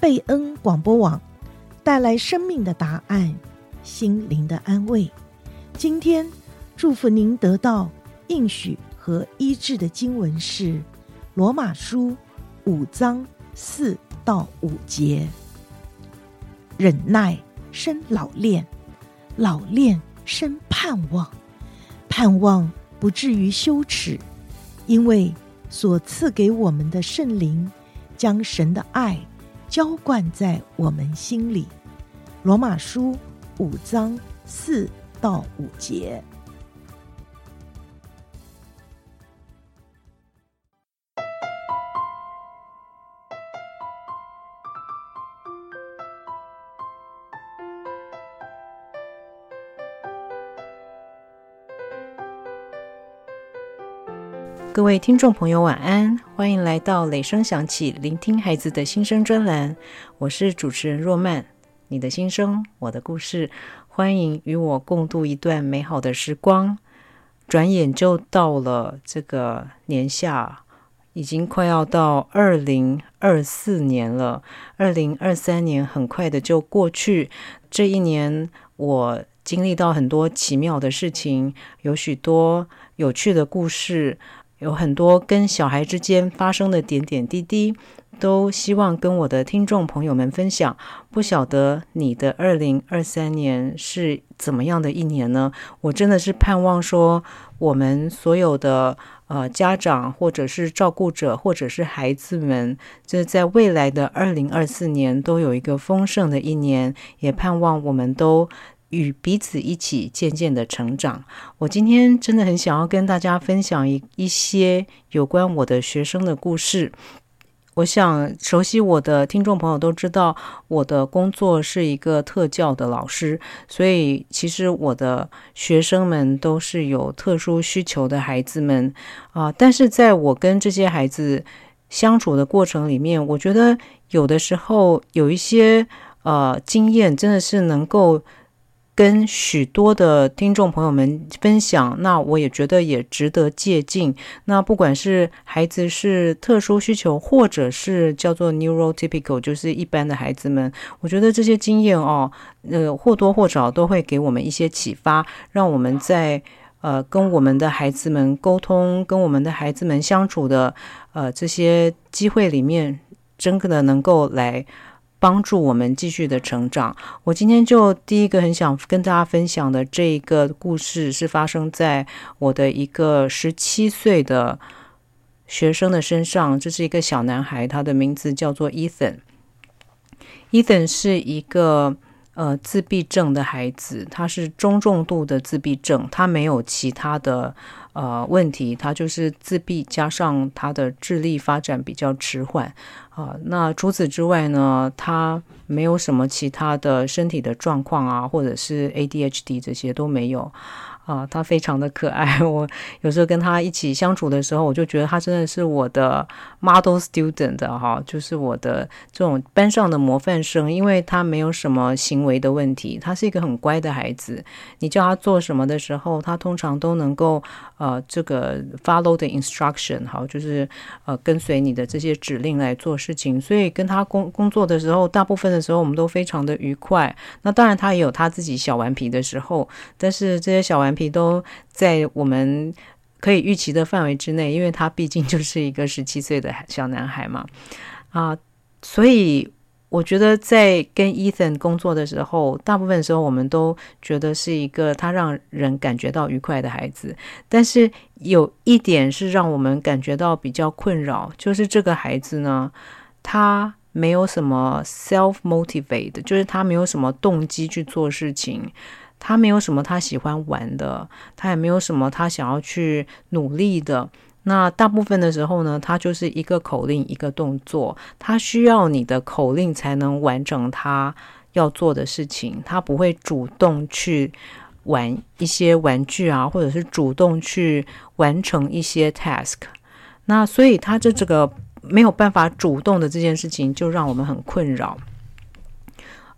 贝恩广播网带来生命的答案，心灵的安慰。今天祝福您得到应许和医治的经文是《罗马书》五章四到五节。忍耐生老练，老练生盼望，盼望不至于羞耻，因为所赐给我们的圣灵将神的爱浇灌在我们心里。罗马书五章四到五节。各位听众朋友，晚安！欢迎来到《雷声响起》，聆听孩子的心声专栏。我是主持人若曼，你的心声，我的故事，欢迎与我共度一段美好的时光。转眼就到了这个年夏，已经快要到二零二四年了。二零二三年很快的就过去，这一年我经历到很多奇妙的事情，有许多有趣的故事。有很多跟小孩之间发生的点点滴滴，都希望跟我的听众朋友们分享。不晓得你的二零二三年是怎么样的一年呢？我真的是盼望说，我们所有的呃家长，或者是照顾者，或者是孩子们，这在未来的二零二四年都有一个丰盛的一年，也盼望我们都。与彼此一起渐渐的成长。我今天真的很想要跟大家分享一一些有关我的学生的故事。我想熟悉我的听众朋友都知道，我的工作是一个特教的老师，所以其实我的学生们都是有特殊需求的孩子们啊。但是在我跟这些孩子相处的过程里面，我觉得有的时候有一些呃经验，真的是能够。跟许多的听众朋友们分享，那我也觉得也值得借鉴。那不管是孩子是特殊需求，或者是叫做 neurotypical，就是一般的孩子们，我觉得这些经验哦，呃，或多或少都会给我们一些启发，让我们在呃跟我们的孩子们沟通，跟我们的孩子们相处的呃这些机会里面，真的能够来。帮助我们继续的成长。我今天就第一个很想跟大家分享的这一个故事，是发生在我的一个十七岁的学生的身上。这是一个小男孩，他的名字叫做 Ethan。Ethan 是一个呃自闭症的孩子，他是中重度的自闭症，他没有其他的。呃，问题他就是自闭，加上他的智力发展比较迟缓啊。那除此之外呢，他没有什么其他的身体的状况啊，或者是 ADHD 这些都没有。啊，他非常的可爱。我有时候跟他一起相处的时候，我就觉得他真的是我的 model student 哈，就是我的这种班上的模范生，因为他没有什么行为的问题，他是一个很乖的孩子。你叫他做什么的时候，他通常都能够呃这个 follow the instruction，好，就是呃跟随你的这些指令来做事情。所以跟他工工作的时候，大部分的时候我们都非常的愉快。那当然他也有他自己小顽皮的时候，但是这些小顽皮。都在我们可以预期的范围之内，因为他毕竟就是一个十七岁的小男孩嘛，啊，所以我觉得在跟 Ethan 工作的时候，大部分时候我们都觉得是一个他让人感觉到愉快的孩子，但是有一点是让我们感觉到比较困扰，就是这个孩子呢，他没有什么 self-motivate，就是他没有什么动机去做事情。他没有什么他喜欢玩的，他也没有什么他想要去努力的。那大部分的时候呢，他就是一个口令一个动作，他需要你的口令才能完成他要做的事情。他不会主动去玩一些玩具啊，或者是主动去完成一些 task。那所以他这这个没有办法主动的这件事情，就让我们很困扰。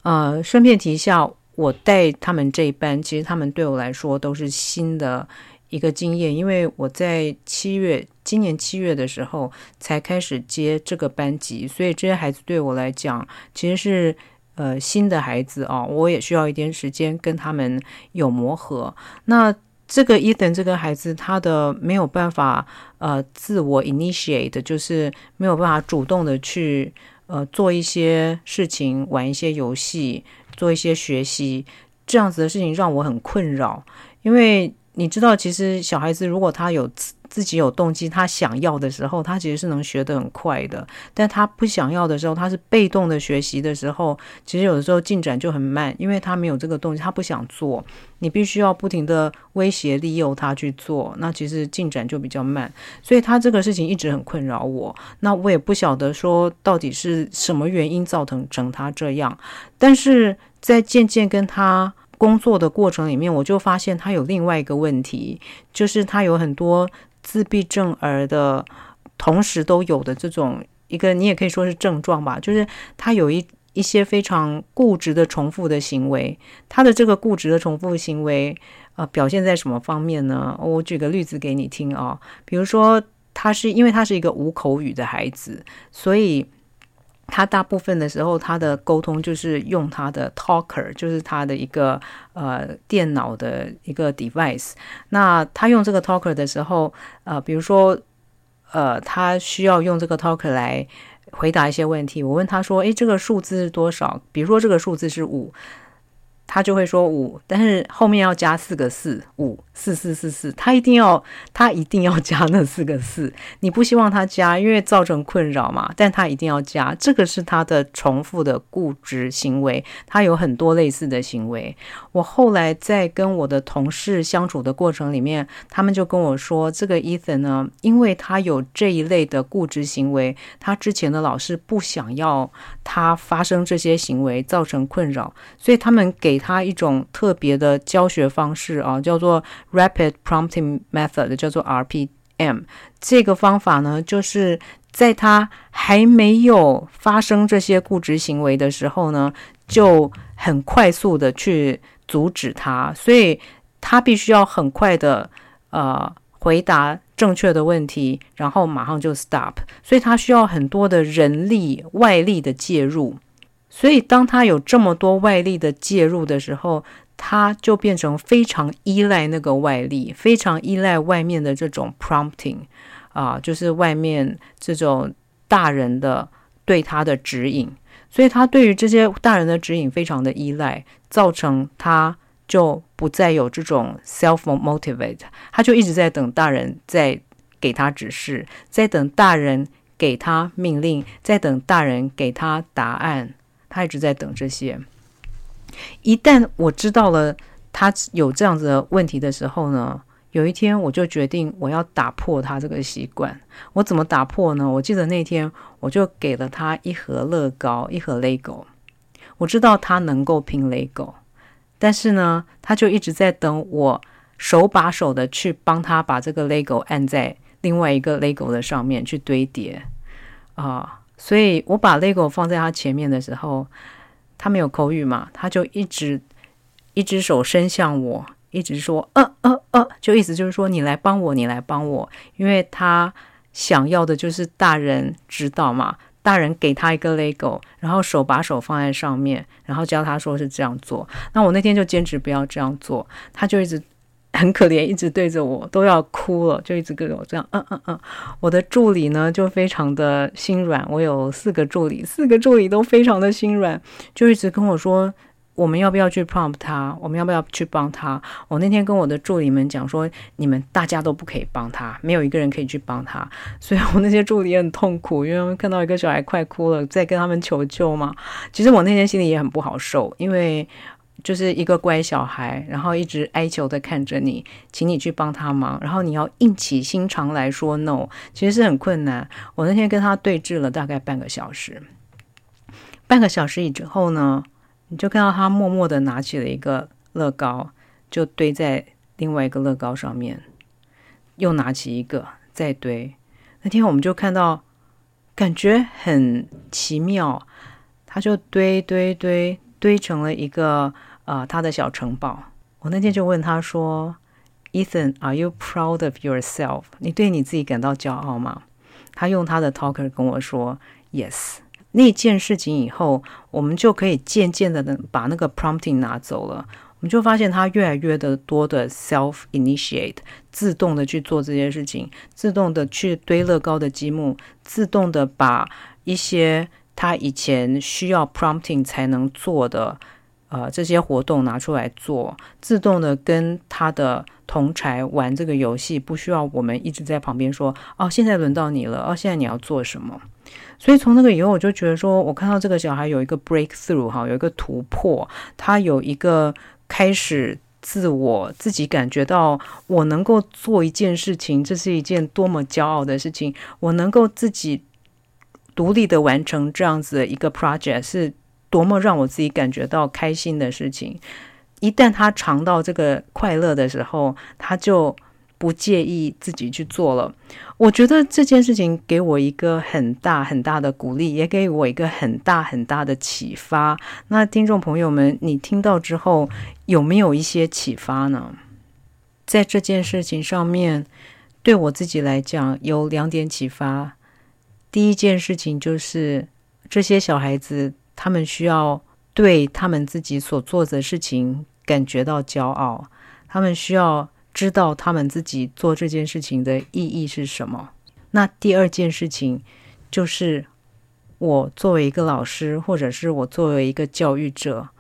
呃，顺便提一下。我带他们这一班，其实他们对我来说都是新的一个经验，因为我在七月，今年七月的时候才开始接这个班级，所以这些孩子对我来讲其实是呃新的孩子啊，我也需要一点时间跟他们有磨合。那这个 Ethan 这个孩子，他的没有办法呃自我 initiate，就是没有办法主动的去呃做一些事情，玩一些游戏，做一些学习，这样子的事情让我很困扰，因为。你知道，其实小孩子如果他有自己有动机，他想要的时候，他其实是能学得很快的。但他不想要的时候，他是被动的学习的时候，其实有的时候进展就很慢，因为他没有这个动机，他不想做。你必须要不停的威胁利诱他去做，那其实进展就比较慢。所以他这个事情一直很困扰我。那我也不晓得说到底是什么原因造成成他这样，但是在渐渐跟他。工作的过程里面，我就发现他有另外一个问题，就是他有很多自闭症儿的同时都有的这种一个，你也可以说是症状吧，就是他有一一些非常固执的重复的行为。他的这个固执的重复行为，呃，表现在什么方面呢？我举个例子给你听啊，比如说他是因为他是一个无口语的孩子，所以。他大部分的时候，他的沟通就是用他的 talker，就是他的一个呃电脑的一个 device。那他用这个 talker 的时候，呃，比如说呃，他需要用这个 talker 来回答一些问题。我问他说：“诶，这个数字是多少？”比如说这个数字是五。他就会说五，但是后面要加四个四，五四四四四，他一定要他一定要加那四个四，你不希望他加，因为造成困扰嘛，但他一定要加，这个是他的重复的固执行为，他有很多类似的行为。我后来在跟我的同事相处的过程里面，他们就跟我说，这个 Ethan 呢，因为他有这一类的固执行为，他之前的老师不想要他发生这些行为，造成困扰，所以他们给。他一种特别的教学方式啊，叫做 Rapid Prompting Method，叫做 RPM。这个方法呢，就是在他还没有发生这些固执行为的时候呢，就很快速的去阻止他，所以他必须要很快的呃回答正确的问题，然后马上就 stop。所以他需要很多的人力外力的介入。所以，当他有这么多外力的介入的时候，他就变成非常依赖那个外力，非常依赖外面的这种 prompting 啊，就是外面这种大人的对他的指引。所以，他对于这些大人的指引非常的依赖，造成他就不再有这种 self motivate，他就一直在等大人在给他指示，在等大人给他命令，在等大人给他答案。他一直在等这些。一旦我知道了他有这样子的问题的时候呢，有一天我就决定我要打破他这个习惯。我怎么打破呢？我记得那天我就给了他一盒乐高，一盒 Lego。我知道他能够拼 Lego，但是呢，他就一直在等我手把手的去帮他把这个 Lego 按在另外一个 Lego 的上面去堆叠啊。所以我把 Lego 放在他前面的时候，他没有口语嘛，他就一直一只手伸向我，一直说呃呃呃，就意思就是说你来帮我，你来帮我，因为他想要的就是大人知道嘛，大人给他一个 Lego，然后手把手放在上面，然后教他说是这样做。那我那天就坚持不要这样做，他就一直。很可怜，一直对着我都要哭了，就一直跟着我这样，嗯嗯嗯。我的助理呢就非常的心软，我有四个助理，四个助理都非常的心软，就一直跟我说，我们要不要去 prompt 他？我们要不要去帮他？我那天跟我的助理们讲说，你们大家都不可以帮他，没有一个人可以去帮他。所以我那些助理也很痛苦，因为看到一个小孩快哭了，在跟他们求救嘛。其实我那天心里也很不好受，因为。就是一个乖小孩，然后一直哀求的看着你，请你去帮他忙，然后你要硬起心肠来说 no，其实是很困难。我那天跟他对峙了大概半个小时，半个小时以后呢，你就看到他默默的拿起了一个乐高，就堆在另外一个乐高上面，又拿起一个再堆。那天我们就看到，感觉很奇妙，他就堆堆堆堆成了一个。啊、呃，他的小城堡。我那天就问他说：“：“Ethan，Are you proud of yourself？你对你自己感到骄傲吗？”他用他的 talker 跟我说：“Yes。”那件事情以后，我们就可以渐渐的把那个 prompting 拿走了。我们就发现他越来越的多的 self initiate，自动的去做这些事情，自动的去堆乐高的积木，自动的把一些他以前需要 prompting 才能做的。呃，这些活动拿出来做，自动的跟他的同侪玩这个游戏，不需要我们一直在旁边说：“哦，现在轮到你了，哦，现在你要做什么？”所以从那个以后，我就觉得说，我看到这个小孩有一个 breakthrough 哈，有一个突破，他有一个开始自我自己感觉到我能够做一件事情，这是一件多么骄傲的事情，我能够自己独立的完成这样子的一个 project 是。多么让我自己感觉到开心的事情！一旦他尝到这个快乐的时候，他就不介意自己去做了。我觉得这件事情给我一个很大很大的鼓励，也给我一个很大很大的启发。那听众朋友们，你听到之后有没有一些启发呢？在这件事情上面，对我自己来讲有两点启发。第一件事情就是这些小孩子。他们需要对他们自己所做的事情感觉到骄傲，他们需要知道他们自己做这件事情的意义是什么。那第二件事情就是，我作为一个老师，或者是我作为一个教育者，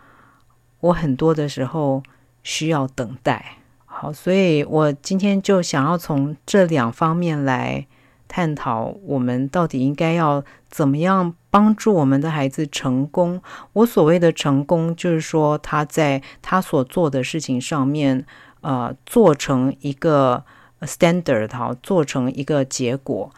我很多的时候需要等待。好，所以我今天就想要从这两方面来探讨，我们到底应该要怎么样帮助我们的孩子成功。我所谓的成功，就是说他在他所做的事情上面，呃，做成一个 standard，好，做成一个结果。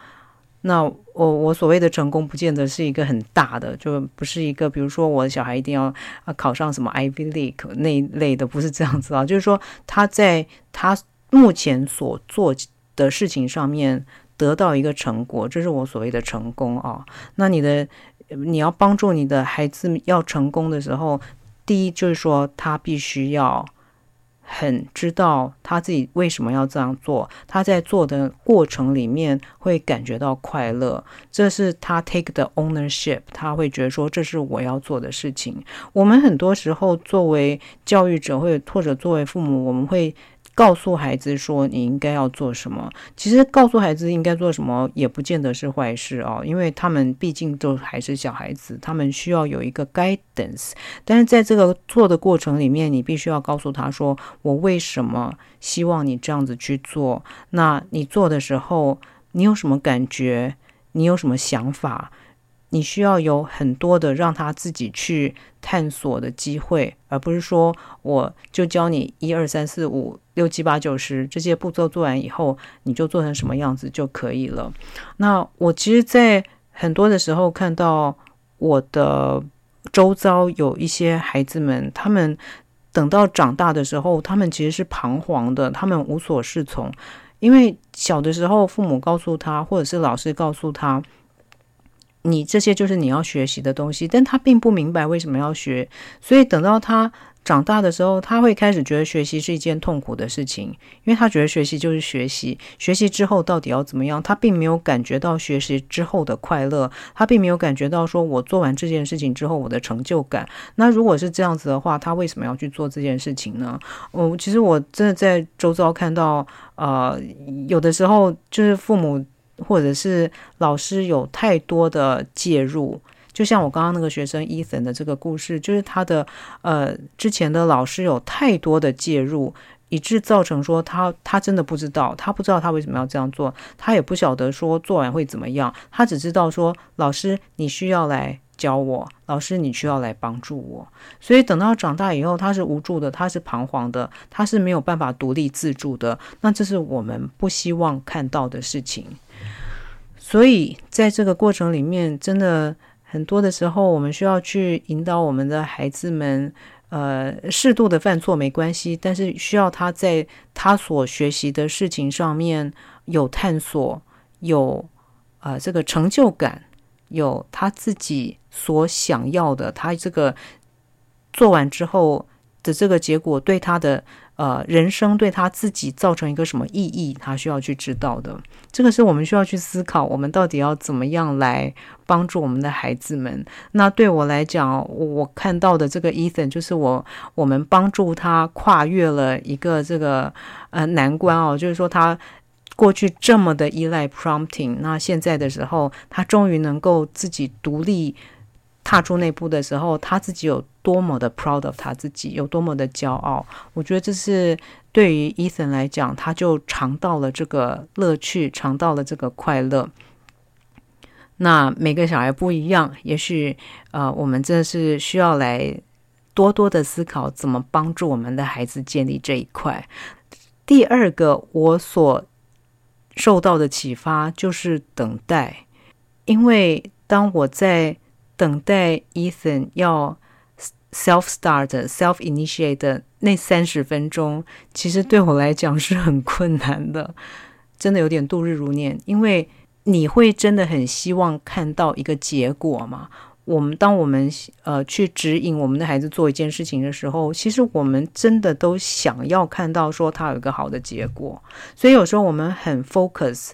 那我我所谓的成功，不见得是一个很大的，就不是一个，比如说我的小孩一定要啊考上什么 Ivy League 那一类的，不是这样子啊。就是说他在他目前所做的事情上面。得到一个成果，这是我所谓的成功啊。那你的，你要帮助你的孩子要成功的时候，第一就是说他必须要很知道他自己为什么要这样做，他在做的过程里面会感觉到快乐，这是他 take the ownership，他会觉得说，这是我要做的事情。我们很多时候作为教育者，或者或者作为父母，我们会。告诉孩子说你应该要做什么，其实告诉孩子应该做什么也不见得是坏事哦，因为他们毕竟都还是小孩子，他们需要有一个 guidance。但是在这个做的过程里面，你必须要告诉他说，我为什么希望你这样子去做？那你做的时候，你有什么感觉？你有什么想法？你需要有很多的让他自己去探索的机会，而不是说我就教你一二三四五六七八九十这些步骤做完以后，你就做成什么样子就可以了。那我其实，在很多的时候看到我的周遭有一些孩子们，他们等到长大的时候，他们其实是彷徨的，他们无所适从，因为小的时候父母告诉他，或者是老师告诉他。你这些就是你要学习的东西，但他并不明白为什么要学，所以等到他长大的时候，他会开始觉得学习是一件痛苦的事情，因为他觉得学习就是学习，学习之后到底要怎么样，他并没有感觉到学习之后的快乐，他并没有感觉到说我做完这件事情之后我的成就感。那如果是这样子的话，他为什么要去做这件事情呢？嗯，其实我真的在周遭看到，呃，有的时候就是父母。或者是老师有太多的介入，就像我刚刚那个学生 Ethan 的这个故事，就是他的呃之前的老师有太多的介入，以致造成说他他真的不知道，他不知道他为什么要这样做，他也不晓得说做完会怎么样，他只知道说老师你需要来教我，老师你需要来帮助我，所以等到长大以后，他是无助的，他是彷徨的，他是没有办法独立自主的，那这是我们不希望看到的事情。所以，在这个过程里面，真的很多的时候，我们需要去引导我们的孩子们，呃，适度的犯错没关系，但是需要他在他所学习的事情上面有探索，有呃这个成就感，有他自己所想要的，他这个做完之后的这个结果对他的呃，人生对他自己造成一个什么意义，他需要去知道的。这个是我们需要去思考，我们到底要怎么样来帮助我们的孩子们。那对我来讲，我看到的这个 Ethan 就是我我们帮助他跨越了一个这个呃难关哦，就是说他过去这么的依赖 prompting，那现在的时候，他终于能够自己独立。踏出那步的时候，他自己有多么的 proud of 他自己，有多么的骄傲。我觉得这是对于 Ethan 来讲，他就尝到了这个乐趣，尝到了这个快乐。那每个小孩不一样，也许呃，我们真的是需要来多多的思考，怎么帮助我们的孩子建立这一块。第二个，我所受到的启发就是等待，因为当我在等待 Ethan 要 self start self initiate 的那三十分钟，其实对我来讲是很困难的，真的有点度日如年。因为你会真的很希望看到一个结果嘛？我们当我们呃去指引我们的孩子做一件事情的时候，其实我们真的都想要看到说他有一个好的结果。所以有时候我们很 focus。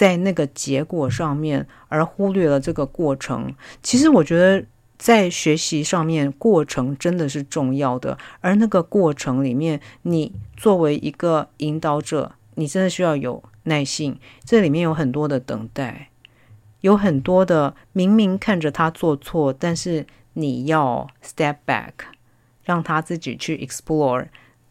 在那个结果上面，而忽略了这个过程。其实我觉得，在学习上面，过程真的是重要的。而那个过程里面，你作为一个引导者，你真的需要有耐性。这里面有很多的等待，有很多的明明看着他做错，但是你要 step back，让他自己去 explore。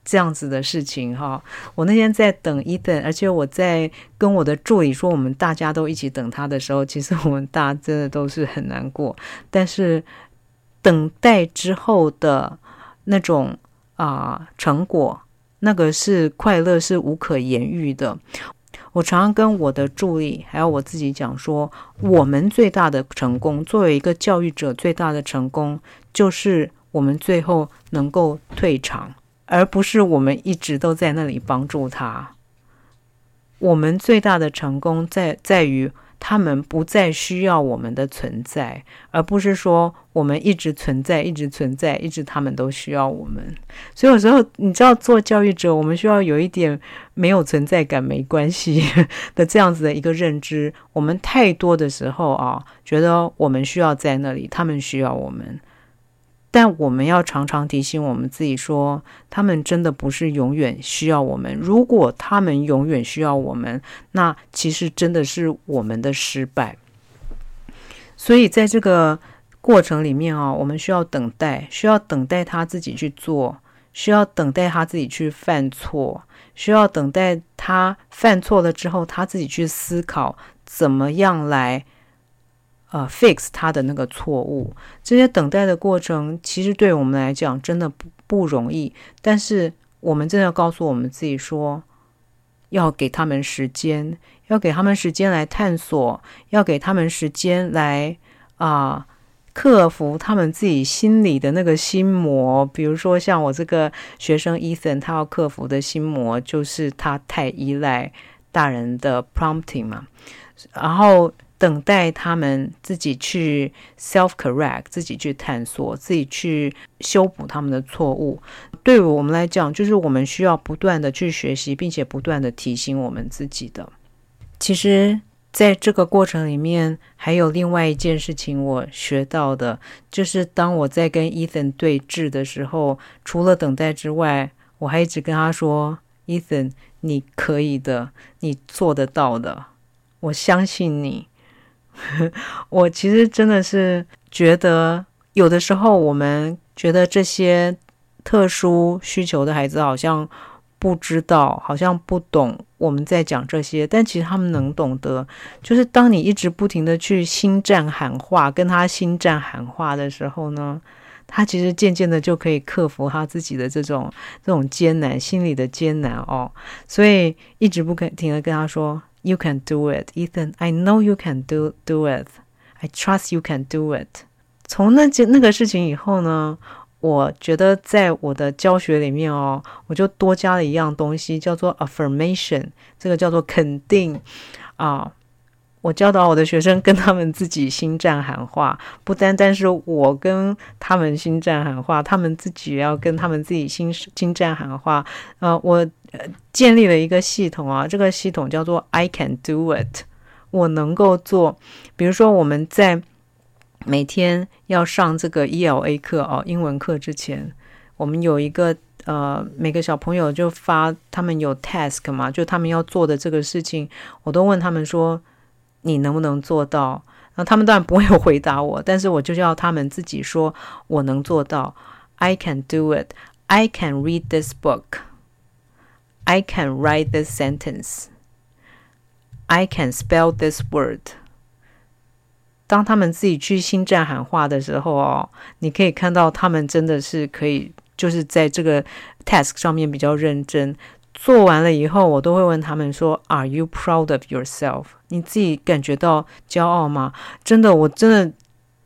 这样子的事情哈，我那天在等 Ethan，而且我在跟我的助理说，我们大家都一起等他的时候，其实我们大家真的都是很难过。但是等待之后的那种啊、成果，那个是快乐，是无可言喻的。我常常跟我的助理还有我自己讲说，我们最大的成功，作为一个教育者，最大的成功就是我们最后能够退场。而不是我们一直都在那里帮助他。我们最大的成功在在于他们不再需要我们的存在，而不是说我们一直存在，一直存在，一直他们都需要我们。所以有时候你知道，做教育者，我们需要有一点没有存在感没关系 的这样子的一个认知。我们太多的时候啊，觉得我们需要在那里，他们需要我们。但我们要常常提醒我们自己说，他们真的不是永远需要我们。如果他们永远需要我们，那其实真的是我们的失败。所以在这个过程里面啊，我们需要等待，需要等待他自己去做，需要等待他自己去犯错，需要等待他犯错了之后，他自己去思考怎么样来。呃，fix 他的那个错误，这些等待的过程，其实对我们来讲真的不不容易。但是我们真的要告诉我们自己说，要给他们时间，要给他们时间来探索，要给他们时间来啊、克服他们自己心里的那个心魔。比如说，像我这个学生 Ethan，他要克服的心魔就是他太依赖大人的 prompting 嘛，然后。等待他们自己去 self correct，自己去探索，自己去修补他们的错误。对于我们来讲，就是我们需要不断的去学习，并且不断的提醒我们自己的。其实，在这个过程里面，还有另外一件事情我学到的，就是当我在跟 Ethan 对峙的时候，除了等待之外，我还一直跟他说：“Ethan，你可以的，你做得到的，我相信你。” 我其实真的是觉得，有的时候我们觉得这些特殊需求的孩子好像不知道，好像不懂我们在讲这些，但其实他们能懂得。就是当你一直不停的去心战喊话，跟他心战喊话的时候呢，他其实渐渐的就可以克服他自己的这种这种艰难，心理的艰难哦。所以一直不肯停的跟他说。You can do it, Ethan. I know you can do do it. I trust you can do it. 从那件那个事情以后呢，我觉得在我的教学里面哦，我就多加了一样东西，叫做 affirmation。这个叫做肯定啊。我教导我的学生跟他们自己心战喊话，不单单是我跟他们心战喊话，他们自己也要跟他们自己心心战喊话。呃，我呃建立了一个系统啊，这个系统叫做 I can do it，我能够做。比如说我们在每天要上这个 ELA 课哦，英文课之前，我们有一个。呃，每个小朋友就发他们有 task 嘛，就他们要做的这个事情，我都问他们说，你能不能做到？那他们当然不会回答我，但是我就要他们自己说，我能做到。I can do it. I can read this book. I can write this sentence. I can spell this word. 当他们自己去心战喊话的时候哦，你可以看到他们真的是可以。就是在这个 task 上面比较认真，做完了以后，我都会问他们说：“Are you proud of yourself？” 你自己感觉到骄傲吗？真的，我真的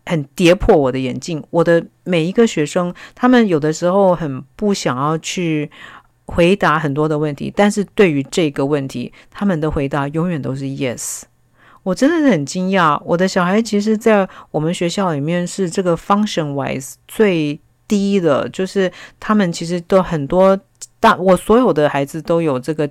很跌破我的眼镜。我的每一个学生，他们有的时候很不想要去回答很多的问题，但是对于这个问题，他们的回答永远都是 yes。我真的是很惊讶，我的小孩其实，在我们学校里面是这个 function wise 最。低的就是他们其实都很多大，我所有的孩子都有这个，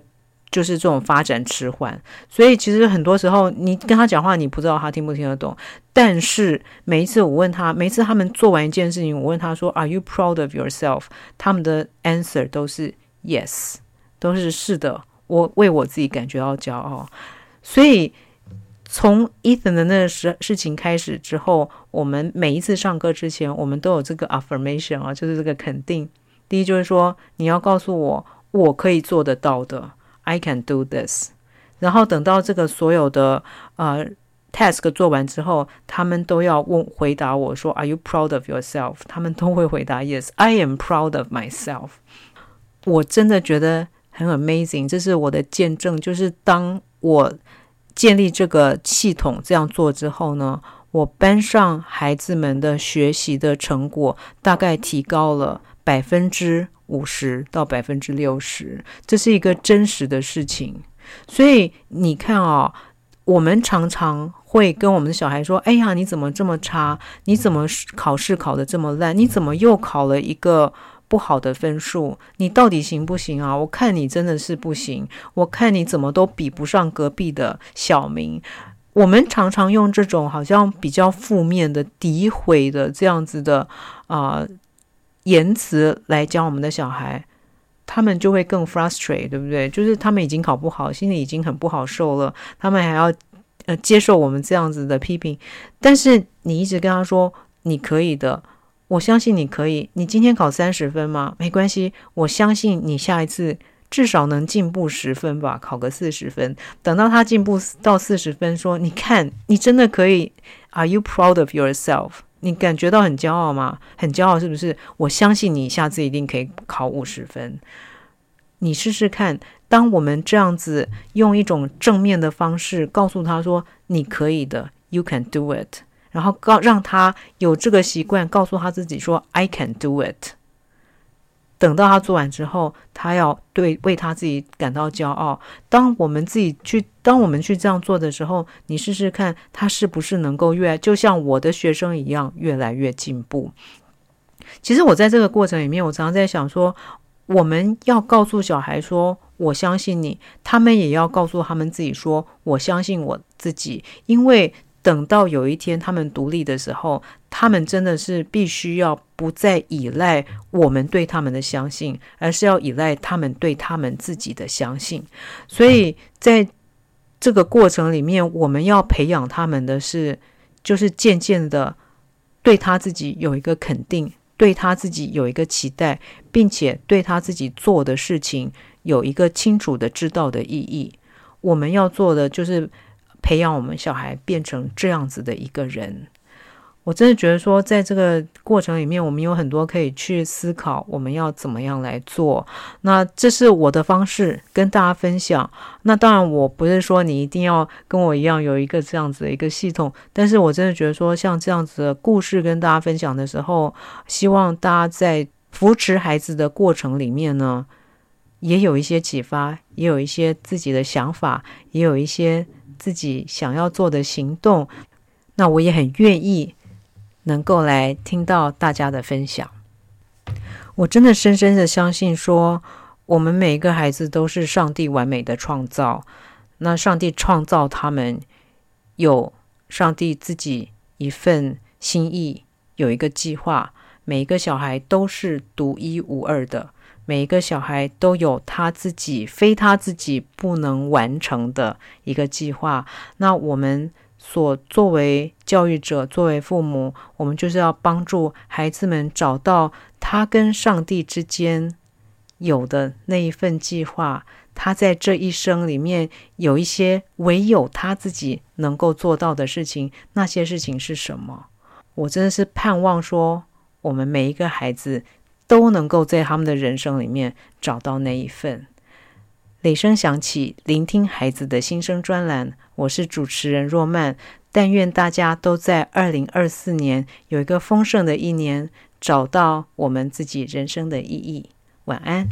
就是这种发展迟缓，所以其实很多时候你跟他讲话，你不知道他听不听得懂。但是每一次我问他，每次他们做完一件事情，我问他说：“Are you proud of yourself？” 他们的 answer 都是 “Yes”，都是是的，我为我自己感觉到骄傲，所以。从 Ethan 的那个事事情开始之后，我们每一次上课之前，我们都有这个 affirmation 啊，就是这个肯定。第一就是说，你要告诉我，我可以做得到的，I can do this。然后等到这个所有的呃 task 做完之后，他们都要问回答我说，Are you proud of yourself？他们都会回答 Yes，I am proud of myself。我真的觉得很 amazing，这是我的见证，就是当我。建立这个系统这样做之后呢，我班上孩子们的学习的成果大概提高了百分之五十到百分之六十，这是一个真实的事情。所以你看啊，我们常常会跟我们的小孩说：“哎呀，你怎么这么差？你怎么考试考得这么烂？你怎么又考了一个？”不好的分数，你到底行不行啊？我看你真的是不行，我看你怎么都比不上隔壁的小明。我们常常用这种好像比较负面的、诋毁的这样子的啊、言辞来教我们的小孩，他们就会更 frustrate，对不对？就是他们已经考不好，心里已经很不好受了，他们还要呃接受我们这样子的批评。但是你一直跟他说你可以的。我相信你可以。你今天考三十分吗？没关系，我相信你下一次至少能进步十分吧，考个四十分。等到他进步到四十分，说：“你看，你真的可以。”Are you proud of yourself？你感觉到很骄傲吗？很骄傲是不是？我相信你下次一定可以考五十分。你试试看，当我们这样子用一种正面的方式告诉他说：“你可以的，You can do it。”然后告让他有这个习惯，告诉他自己说 “I can do it”。等到他做完之后，他要对为他自己感到骄傲。当我们自己去，当我们去这样做的时候，你试试看，他是不是能够越就像我的学生一样越来越进步。其实我在这个过程里面，我常常在想说，我们要告诉小孩说“我相信你”，他们也要告诉他们自己说“我相信我自己”，因为。等到有一天他们独立的时候，他们真的是必须要不再依赖我们对他们的相信，而是要依赖他们对他们自己的相信。所以在这个过程里面，我们要培养他们的是，就是渐渐的对他自己有一个肯定，对他自己有一个期待，并且对他自己做的事情有一个清楚的知道的意义。我们要做的就是。培养我们小孩变成这样子的一个人，我真的觉得说，在这个过程里面，我们有很多可以去思考，我们要怎么样来做。那这是我的方式跟大家分享。那当然，我不是说你一定要跟我一样有一个这样子的一个系统，但是我真的觉得说，像这样子的故事跟大家分享的时候，希望大家在扶持孩子的过程里面呢，也有一些启发，也有一些自己的想法，也有一些。自己想要做的行动，那我也很愿意能够来听到大家的分享。我真的深深的相信说，我们每一个孩子都是上帝完美的创造。那上帝创造他们，有上帝自己一份心意，有一个计划。每一个小孩都是独一无二的，每一个小孩都有他自己非他自己不能完成的一个计划。那我们所作为教育者，作为父母，我们就是要帮助孩子们找到他跟上帝之间有的那一份计划。他在这一生里面有一些唯有他自己能够做到的事情，那些事情是什么？我真的是盼望说，我们每一个孩子都能够在他们的人生里面找到那一份。雷声响起，聆听孩子的心声专栏，我是主持人若曼。但愿大家都在二零二四年有一个丰盛的一年，找到我们自己人生的意义。晚安。